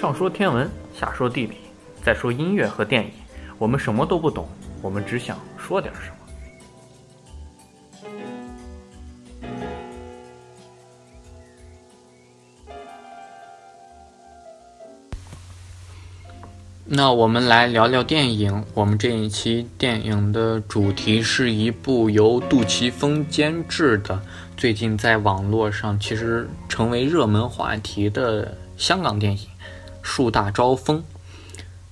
上说天文，下说地理，再说音乐和电影，我们什么都不懂，我们只想说点什么。那我们来聊聊电影。我们这一期电影的主题是一部由杜琪峰监制的，最近在网络上其实成为热门话题的香港电影《树大招风》。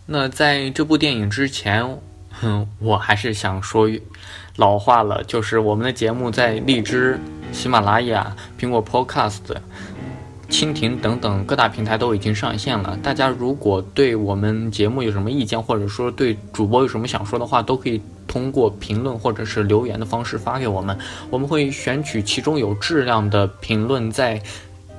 那在这部电影之前，哼，我还是想说老话了，就是我们的节目在荔枝、喜马拉雅、苹果 Podcast。蜻蜓等等各大平台都已经上线了。大家如果对我们节目有什么意见，或者说对主播有什么想说的话，都可以通过评论或者是留言的方式发给我们。我们会选取其中有质量的评论，在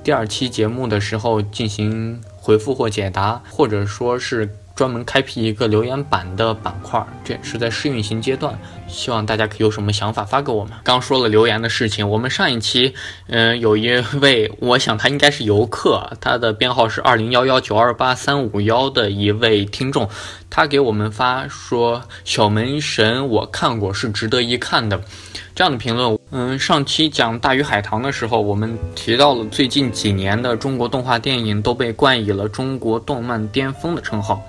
第二期节目的时候进行回复或解答，或者说是。专门开辟一个留言板的板块，这也是在试运行阶段，希望大家可以有什么想法发给我们。刚说了留言的事情，我们上一期，嗯，有一位，我想他应该是游客，他的编号是二零幺幺九二八三五幺的一位听众，他给我们发说：“小门神我看过，是值得一看的。”这样的评论。嗯，上期讲《大鱼海棠》的时候，我们提到了最近几年的中国动画电影都被冠以了中国动漫巅峰的称号。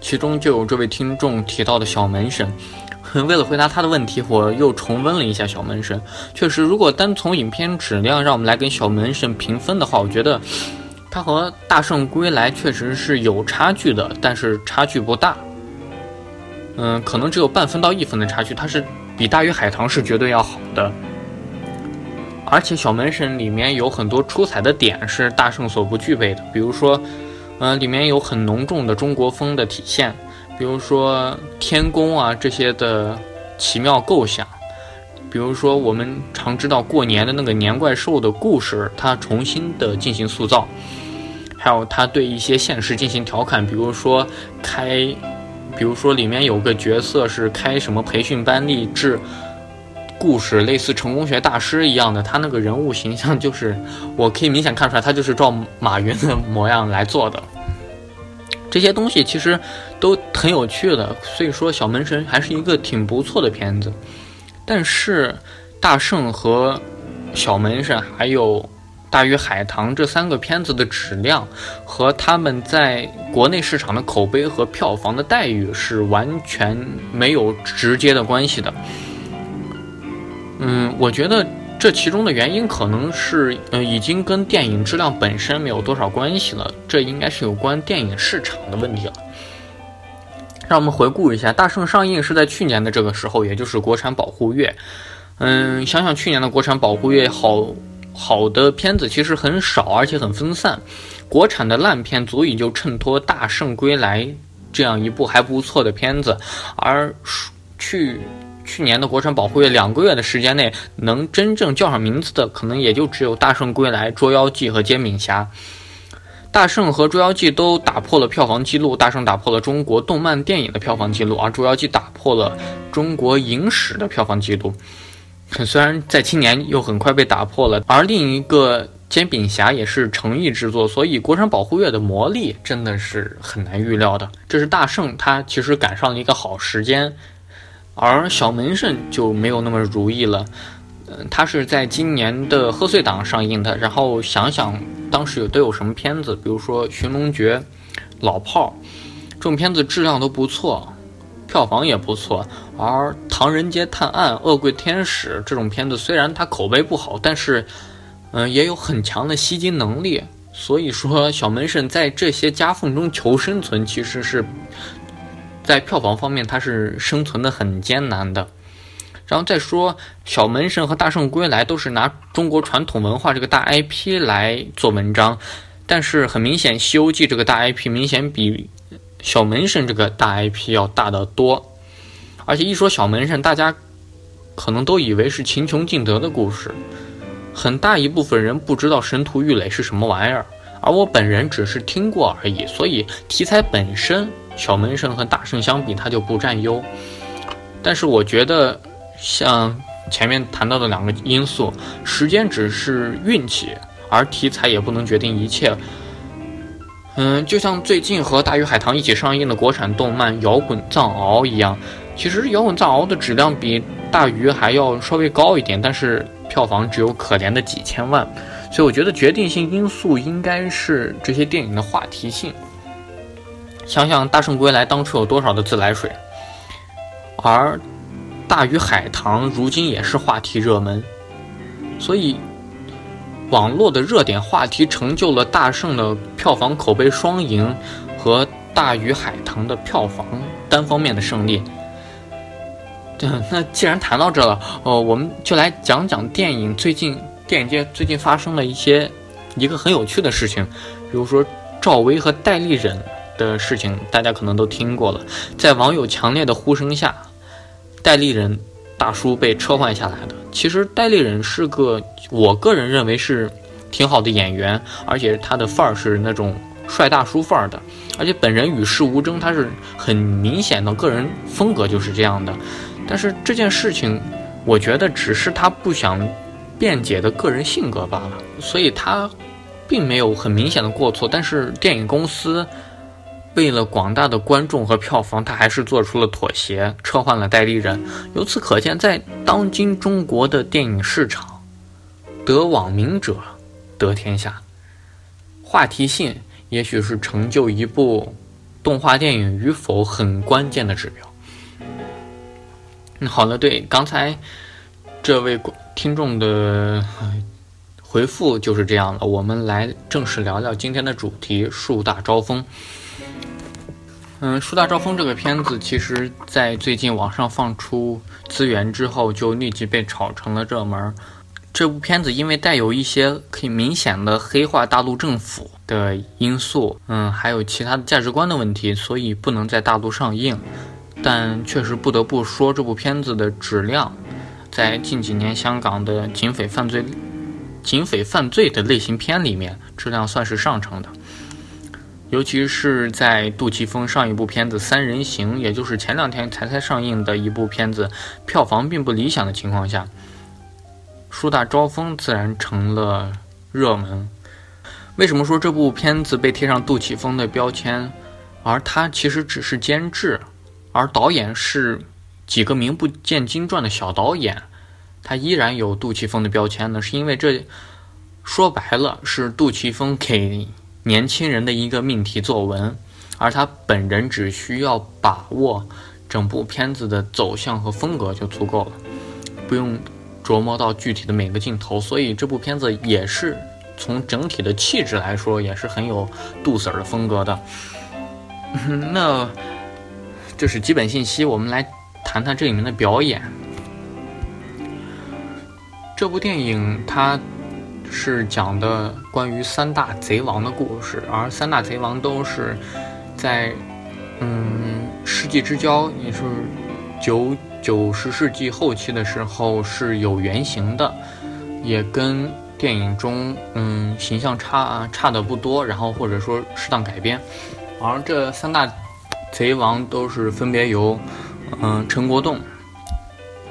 其中就有这位听众提到的小门神，为了回答他的问题，我又重温了一下小门神。确实，如果单从影片质量让我们来跟小门神评分的话，我觉得他和《大圣归来》确实是有差距的，但是差距不大。嗯，可能只有半分到一分的差距，它是比《大鱼海棠》是绝对要好的。而且小门神里面有很多出彩的点是大圣所不具备的，比如说。嗯，里面有很浓重的中国风的体现，比如说天宫啊这些的奇妙构想，比如说我们常知道过年的那个年怪兽的故事，它重新的进行塑造，还有它对一些现实进行调侃，比如说开，比如说里面有个角色是开什么培训班励志。故事类似成功学大师一样的，他那个人物形象就是，我可以明显看出来，他就是照马云的模样来做的。这些东西其实都很有趣的，所以说小门神还是一个挺不错的片子。但是大圣和小门神还有大鱼海棠这三个片子的质量和他们在国内市场的口碑和票房的待遇是完全没有直接的关系的。嗯，我觉得这其中的原因可能是，嗯，已经跟电影质量本身没有多少关系了，这应该是有关电影市场的问题了。让我们回顾一下，《大圣》上映是在去年的这个时候，也就是国产保护月。嗯，想想去年的国产保护月，好好的片子其实很少，而且很分散。国产的烂片足以就衬托《大圣归来》这样一部还不错的片子，而去。去年的国产保护月两个月的时间内，能真正叫上名字的，可能也就只有《大圣归来》《捉妖记》和《煎饼侠》。大圣和《捉妖记》都打破了票房记录，大圣打破了中国动漫电影的票房记录，而《捉妖记》打破了中国影史的票房记录。虽然在今年又很快被打破了，而另一个《煎饼侠》也是诚意之作，所以国产保护月的魔力真的是很难预料的。这是大圣，他其实赶上了一个好时间。而小门神就没有那么如意了，嗯，它是在今年的贺岁档上映的。然后想想当时有都有什么片子，比如说《寻龙诀》《老炮儿》这种片子质量都不错，票房也不错。而《唐人街探案》《恶棍天使》这种片子虽然它口碑不好，但是嗯也有很强的吸金能力。所以说小门神在这些夹缝中求生存，其实是。在票房方面，它是生存的很艰难的。然后再说，小门神和大圣归来都是拿中国传统文化这个大 IP 来做文章，但是很明显，《西游记》这个大 IP 明显比小门神这个大 IP 要大得多。而且一说小门神，大家可能都以为是秦琼敬德的故事，很大一部分人不知道神荼玉垒是什么玩意儿，而我本人只是听过而已，所以题材本身。小门神和大圣相比，它就不占优。但是我觉得，像前面谈到的两个因素，时间只是运气，而题材也不能决定一切。嗯，就像最近和大鱼海棠一起上映的国产动漫《摇滚藏獒》一样，其实《摇滚藏獒》的质量比大鱼还要稍微高一点，但是票房只有可怜的几千万。所以我觉得决定性因素应该是这些电影的话题性。想想《大圣归来》当初有多少的自来水，而《大鱼海棠》如今也是话题热门，所以。网络的热点话题成就了大圣的票房口碑双赢，和大鱼海棠的票房单方面的胜利。对，那既然谈到这了，哦，我们就来讲讲电影最近电影界最近发生的一些一个很有趣的事情，比如说赵薇和戴立忍的事情，大家可能都听过了。在网友强烈的呼声下，戴立忍。大叔被撤换下来的，其实戴立忍是个，我个人认为是挺好的演员，而且他的范儿是那种帅大叔范儿的，而且本人与世无争，他是很明显的个人风格就是这样的。但是这件事情，我觉得只是他不想辩解的个人性格罢了，所以他并没有很明显的过错。但是电影公司。为了广大的观众和票房，他还是做出了妥协，撤换了代理人。由此可见，在当今中国的电影市场，得网民者得天下。话题性也许是成就一部动画电影与否很关键的指标。好了，对刚才这位听众的回复就是这样了。我们来正式聊聊今天的主题：树大招风。嗯，《树大招风》这个片子，其实在最近网上放出资源之后，就立即被炒成了热门。这部片子因为带有一些可以明显的黑化大陆政府的因素，嗯，还有其他的价值观的问题，所以不能在大陆上映。但确实不得不说，这部片子的质量，在近几年香港的警匪犯罪、警匪犯罪的类型片里面，质量算是上乘的。尤其是在杜琪峰上一部片子《三人行》，也就是前两天才才上映的一部片子，票房并不理想的情况下，树大招风自然成了热门。为什么说这部片子被贴上杜琪峰的标签，而他其实只是监制，而导演是几个名不见经传的小导演，他依然有杜琪峰的标签呢？是因为这说白了是杜琪峰给。年轻人的一个命题作文，而他本人只需要把握整部片子的走向和风格就足够了，不用琢磨到具体的每个镜头。所以这部片子也是从整体的气质来说，也是很有杜 Sir 的风格的。那这是基本信息，我们来谈谈这里面的表演。这部电影它。是讲的关于三大贼王的故事，而三大贼王都是在嗯世纪之交，也是九九十世纪后期的时候是有原型的，也跟电影中嗯形象差差的不多，然后或者说适当改编。而这三大贼王都是分别由嗯陈国栋、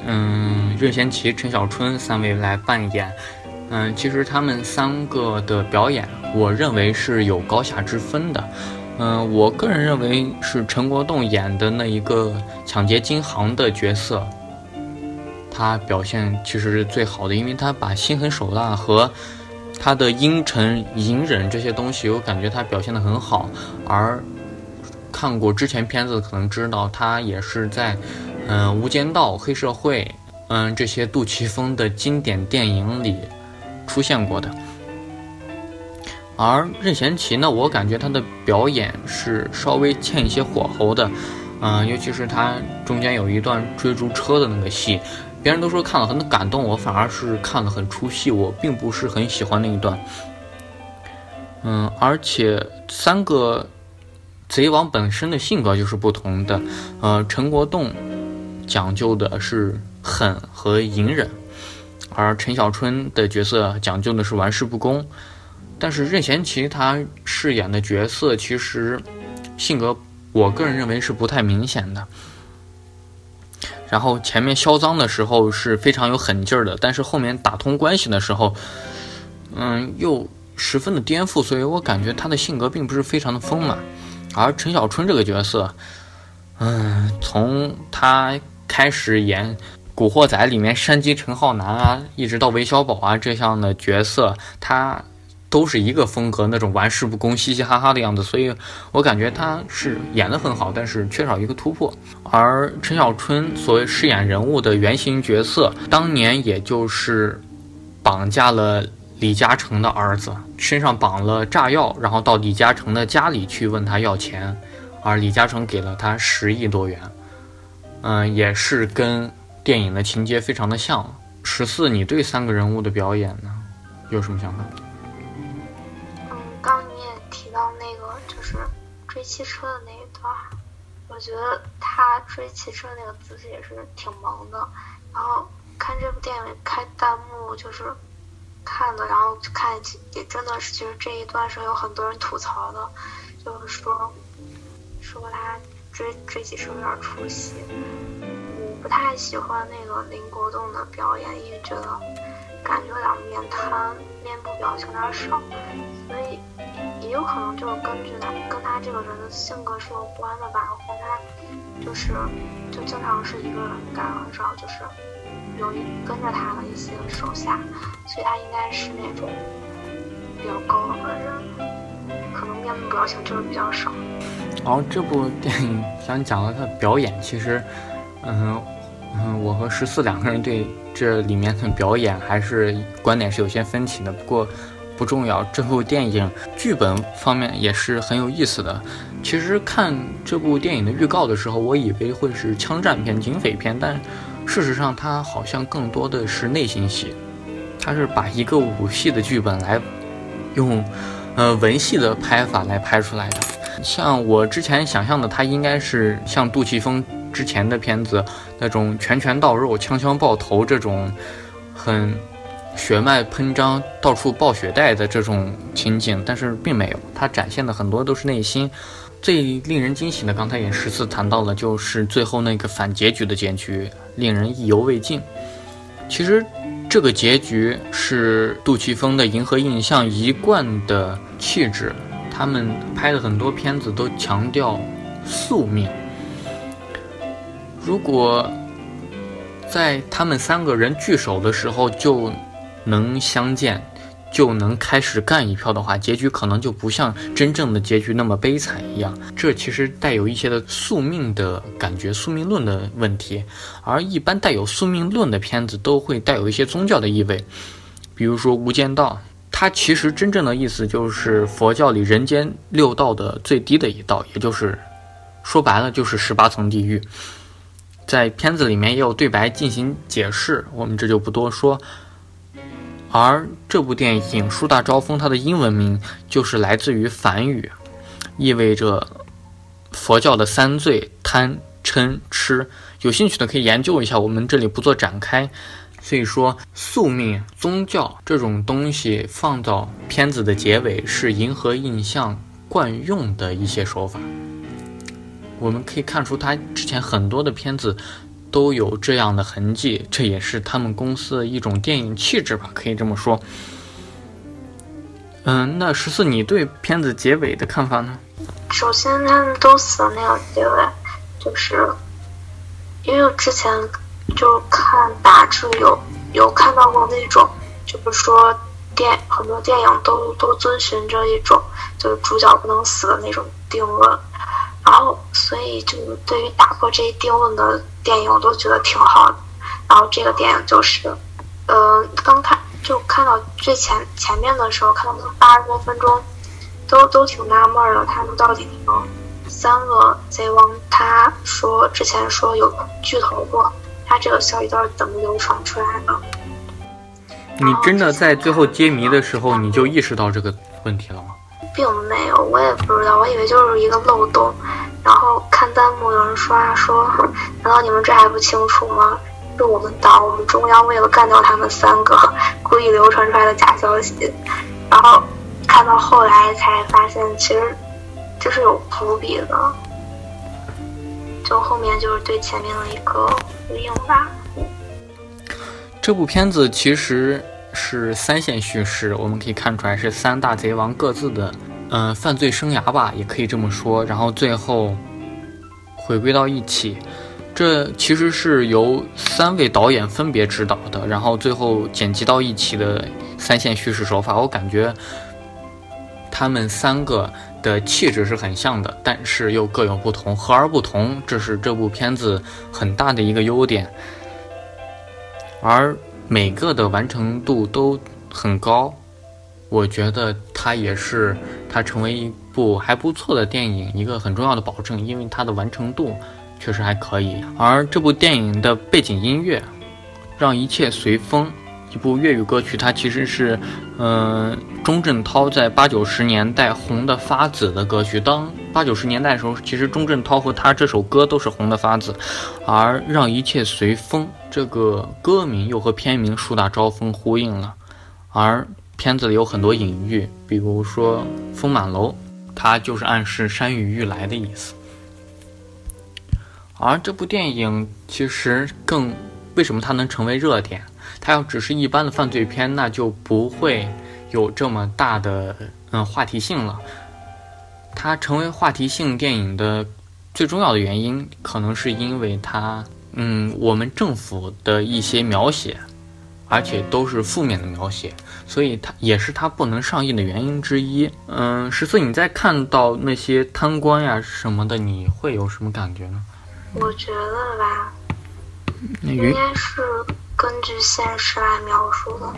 嗯任贤齐、陈小春三位来扮演。嗯，其实他们三个的表演，我认为是有高下之分的。嗯，我个人认为是陈国栋演的那一个抢劫金行的角色，他表现其实是最好的，因为他把心狠手辣和他的阴沉隐忍这些东西，我感觉他表现的很好。而看过之前片子可能知道，他也是在嗯《无间道》《黑社会》嗯这些杜琪峰的经典电影里。出现过的，而任贤齐呢，我感觉他的表演是稍微欠一些火候的，嗯，尤其是他中间有一段追逐车的那个戏，别人都说看了很感动，我反而是看了很出戏，我并不是很喜欢那一段。嗯，而且三个贼王本身的性格就是不同的，呃，陈国栋讲究的是狠和隐忍。而陈小春的角色讲究的是玩世不恭，但是任贤齐他饰演的角色其实性格，我个人认为是不太明显的。然后前面销赃的时候是非常有狠劲儿的，但是后面打通关系的时候，嗯，又十分的颠覆，所以我感觉他的性格并不是非常的丰满。而陈小春这个角色，嗯，从他开始演《古惑仔》里面山鸡陈浩南啊，一直到韦小宝啊这样的角色，他都是一个风格，那种玩世不恭、嘻嘻哈哈的样子，所以我感觉他是演得很好，但是缺少一个突破。而陈小春所谓饰演人物的原型角色，当年也就是绑架了。李嘉诚的儿子身上绑了炸药，然后到李嘉诚的家里去问他要钱，而李嘉诚给了他十亿多元。嗯，也是跟电影的情节非常的像。十四，你对三个人物的表演呢，有什么想法？嗯，刚你也提到那个就是追汽车的那一段，我觉得他追汽车那个姿势也是挺萌的。然后看这部电影开弹幕就是。看的，然后看也真的是，其实这一段是有很多人吐槽的，就是说说他追追汽车有点出戏。不太喜欢那个林国栋的表演，因为觉得感觉有点面瘫，面部表情有点少，所以也有可能就是根据他跟他这个人的性格是有关的吧。我看他就是就经常是一个人干，很少就是。有一跟着他的一些手下，所以他应该是那种比较高冷的人，可能面部表情就是比较少。然后这部电影想讲的他的表演，其实，嗯嗯，我和十四两个人对这里面的表演还是观点是有些分歧的。不过不重要，这部电影剧本方面也是很有意思的。其实看这部电影的预告的时候，我以为会是枪战片、警匪片，但。事实上，它好像更多的是内心戏，它是把一个武戏的剧本来用呃文戏的拍法来拍出来的。像我之前想象的，它应该是像杜琪峰之前的片子那种拳拳到肉、枪枪爆头这种很血脉喷张、到处爆血袋的这种情景，但是并没有，它展现的很多都是内心。最令人惊喜的，刚才也十次谈到了，就是最后那个反结局的结局，令人意犹未尽。其实，这个结局是杜琪峰的银河印象一贯的气质。他们拍的很多片子都强调宿命。如果在他们三个人聚首的时候就能相见。就能开始干一票的话，结局可能就不像真正的结局那么悲惨一样。这其实带有一些的宿命的感觉，宿命论的问题。而一般带有宿命论的片子都会带有一些宗教的意味，比如说《无间道》，它其实真正的意思就是佛教里人间六道的最低的一道，也就是说白了就是十八层地狱。在片子里面也有对白进行解释，我们这就不多说。而这部电影《树大招风》，它的英文名就是来自于梵语，意味着佛教的三罪：贪、嗔、痴。有兴趣的可以研究一下，我们这里不做展开。所以说，宿命、宗教这种东西放到片子的结尾，是银河印象惯用的一些手法。我们可以看出，他之前很多的片子。都有这样的痕迹，这也是他们公司的一种电影气质吧，可以这么说。嗯，那十四，你对片子结尾的看法呢？首先，他们都死的那个结尾，就是因为我之前就看杂志有有看到过那种，就是说电很多电影都都遵循着一种就是主角不能死的那种定论。所以就对于打破这一定论的电影，我都觉得挺好的。然后这个电影就是，呃，刚看就看到最前前面的时候，看到八十多分钟，都都挺纳闷的，他们到底能三个贼王？他说之前说有剧透过，他这个消息到底怎么流传出来的？你真的在最后揭谜的时候，你就意识到这个问题了吗？并没有，我也不知道，我以为就是一个漏洞。然后看弹幕，有人刷说：“难道你们这还不清楚吗？是我们党，我们中央为了干掉他们三个，故意流传出来的假消息。”然后看到后来才发现，其实这是有伏笔的，就后面就是对前面的一个呼应吧。这部片子其实是三线叙事，我们可以看出来是三大贼王各自的嗯犯罪生涯吧，也可以这么说。然后最后回归到一起，这其实是由三位导演分别指导的，然后最后剪辑到一起的三线叙事手法。我感觉他们三个的气质是很像的，但是又各有不同，和而不同，这是这部片子很大的一个优点。而每个的完成度都很高，我觉得它也是它成为一部还不错的电影一个很重要的保证，因为它的完成度确实还可以。而这部电影的背景音乐，让一切随风。一部粤语歌曲，它其实是，嗯，钟镇涛在八九十年代红的发紫的歌曲。当八九十年代的时候，其实钟镇涛和他这首歌都是红的发紫，而《让一切随风》这个歌名又和片名树大招风呼应了。而片子里有很多隐喻，比如说“风满楼”，它就是暗示山雨欲来的意思。而这部电影其实更为什么它能成为热点？它要只是一般的犯罪片，那就不会有这么大的嗯话题性了。它成为话题性电影的最重要的原因，可能是因为它嗯我们政府的一些描写，而且都是负面的描写，所以它也是它不能上映的原因之一。嗯，十四，你在看到那些贪官呀什么的，你会有什么感觉呢？我觉得吧，应该是。根据现实来描述的，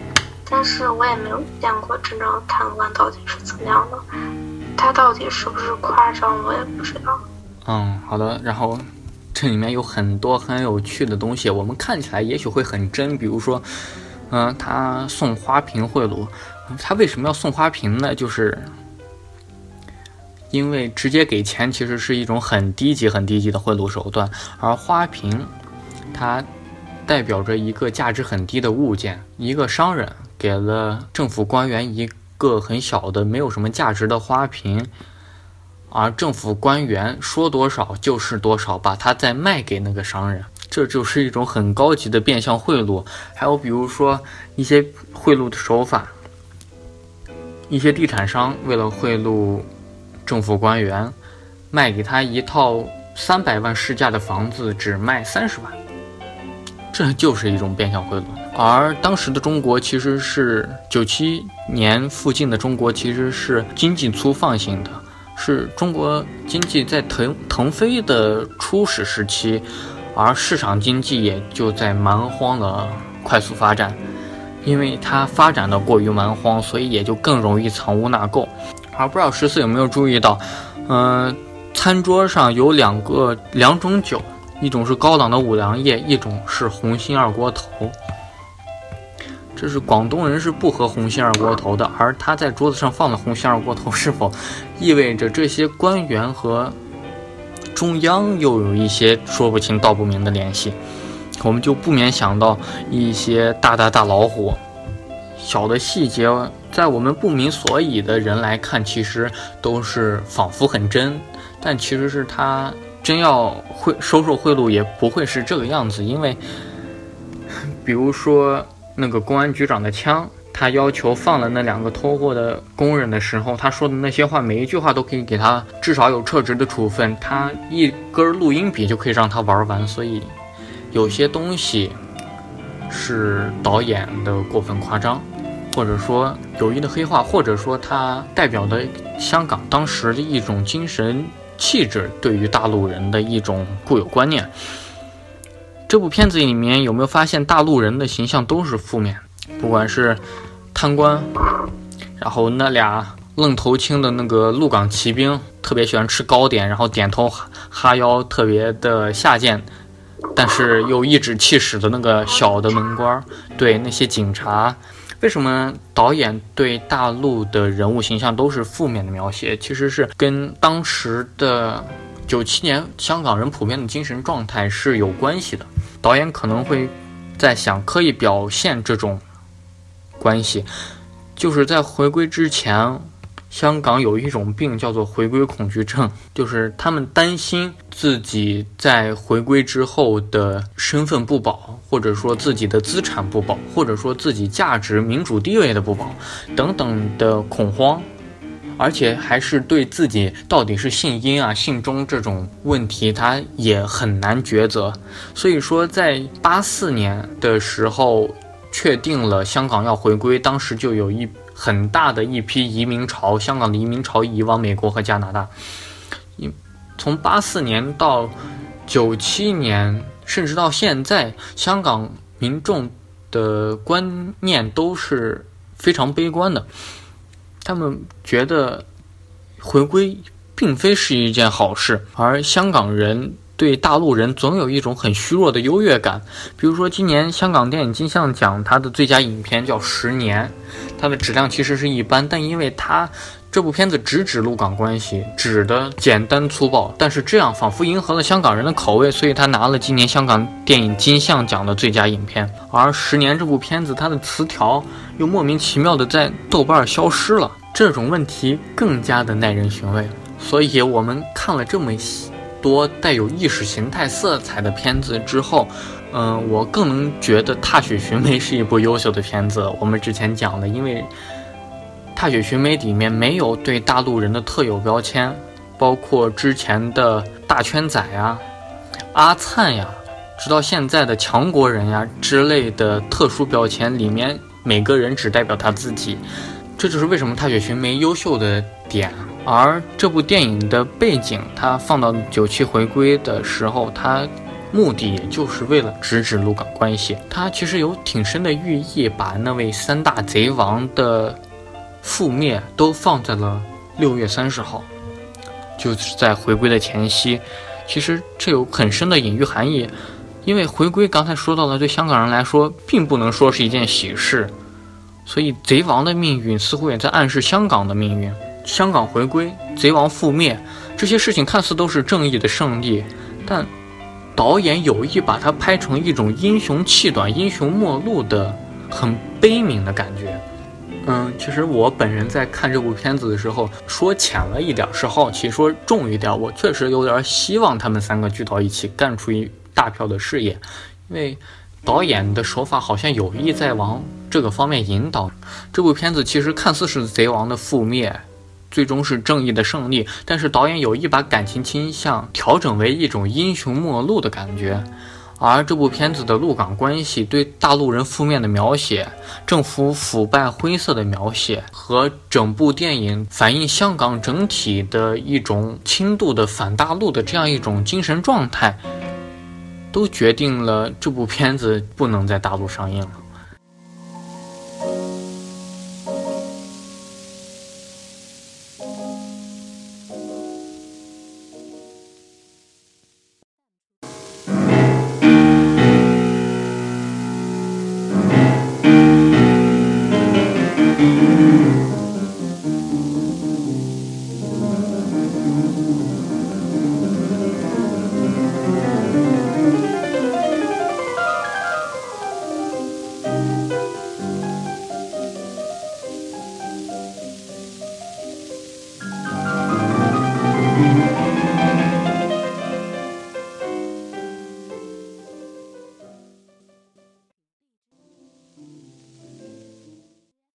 但是我也没有见过真正的贪官到底是怎么样的，他到底是不是夸张，我也不知道。嗯，好的。然后这里面有很多很有趣的东西，我们看起来也许会很真，比如说，嗯，他送花瓶贿赂，他为什么要送花瓶呢？就是因为直接给钱其实是一种很低级、很低级的贿赂手段，而花瓶，它。代表着一个价值很低的物件，一个商人给了政府官员一个很小的、没有什么价值的花瓶，而政府官员说多少就是多少，把它再卖给那个商人，这就是一种很高级的变相贿赂。还有比如说一些贿赂的手法，一些地产商为了贿赂政府官员，卖给他一套三百万市价的房子，只卖三十万。这就是一种变相贿赂，而当时的中国其实是九七年附近的中国，其实是经济粗放型的，是中国经济在腾腾飞的初始时期，而市场经济也就在蛮荒的快速发展，因为它发展的过于蛮荒，所以也就更容易藏污纳垢。而不知道十四有没有注意到，嗯，餐桌上有两个两种酒。一种是高档的五粮液，一种是红心二锅头。这是广东人是不喝红心二锅头的，而他在桌子上放的红心二锅头，是否意味着这些官员和中央又有一些说不清道不明的联系？我们就不免想到一些大大大老虎。小的细节，在我们不明所以的人来看，其实都是仿佛很真，但其实是他。真要贿收受贿赂，也不会是这个样子。因为，比如说那个公安局长的枪，他要求放了那两个偷货的工人的时候，他说的那些话，每一句话都可以给他至少有撤职的处分。他一根录音笔就可以让他玩完。所以，有些东西是导演的过分夸张，或者说有意的黑化，或者说他代表的香港当时的一种精神。气质对于大陆人的一种固有观念。这部片子里面有没有发现大陆人的形象都是负面？不管是贪官，然后那俩愣头青的那个鹿港骑兵，特别喜欢吃糕点，然后点头哈腰，特别的下贱，但是又颐指气使的那个小的门官，对那些警察。为什么导演对大陆的人物形象都是负面的描写？其实是跟当时的九七年香港人普遍的精神状态是有关系的。导演可能会在想刻意表现这种关系，就是在回归之前，香港有一种病叫做回归恐惧症，就是他们担心自己在回归之后的身份不保，或者说自己的资产不保，或者说自己价值、民主地位的不保等等的恐慌，而且还是对自己到底是姓殷啊、姓钟这种问题，他也很难抉择。所以说，在八四年的时候。确定了香港要回归，当时就有一很大的一批移民潮，香港的移民潮移往美国和加拿大。从八四年到九七年，甚至到现在，香港民众的观念都是非常悲观的。他们觉得回归并非是一件好事，而香港人。对大陆人总有一种很虚弱的优越感，比如说今年香港电影金像奖它的最佳影片叫《十年》，它的质量其实是一般，但因为它这部片子直指陆港关系，指的简单粗暴，但是这样仿佛迎合了香港人的口味，所以他拿了今年香港电影金像奖的最佳影片。而《十年》这部片子它的词条又莫名其妙的在豆瓣消失了，这种问题更加的耐人寻味。所以我们看了这么细。多带有意识形态色彩的片子之后，嗯，我更能觉得《踏雪寻梅》是一部优秀的片子。我们之前讲的，因为《踏雪寻梅》里面没有对大陆人的特有标签，包括之前的大圈仔呀、阿灿呀，直到现在的强国人呀之类的特殊标签，里面每个人只代表他自己。这就是为什么《踏雪寻梅》优秀的点。而这部电影的背景，它放到九七回归的时候，它目的也就是为了直指陆港关系。它其实有挺深的寓意，把那位三大贼王的覆灭都放在了六月三十号，就是在回归的前夕。其实这有很深的隐喻含义，因为回归刚才说到了，对香港人来说并不能说是一件喜事，所以贼王的命运似乎也在暗示香港的命运。香港回归，贼王覆灭，这些事情看似都是正义的胜利，但导演有意把它拍成一种英雄气短、英雄末路的很悲悯的感觉。嗯，其实我本人在看这部片子的时候，说浅了一点是好奇，说重一点，我确实有点希望他们三个聚到一起干出一大票的事业，因为导演的手法好像有意在往这个方面引导。这部片子其实看似是贼王的覆灭。最终是正义的胜利，但是导演有意把感情倾向调整为一种英雄末路的感觉，而这部片子的陆港关系对大陆人负面的描写、政府腐败灰色的描写和整部电影反映香港整体的一种轻度的反大陆的这样一种精神状态，都决定了这部片子不能在大陆上映了。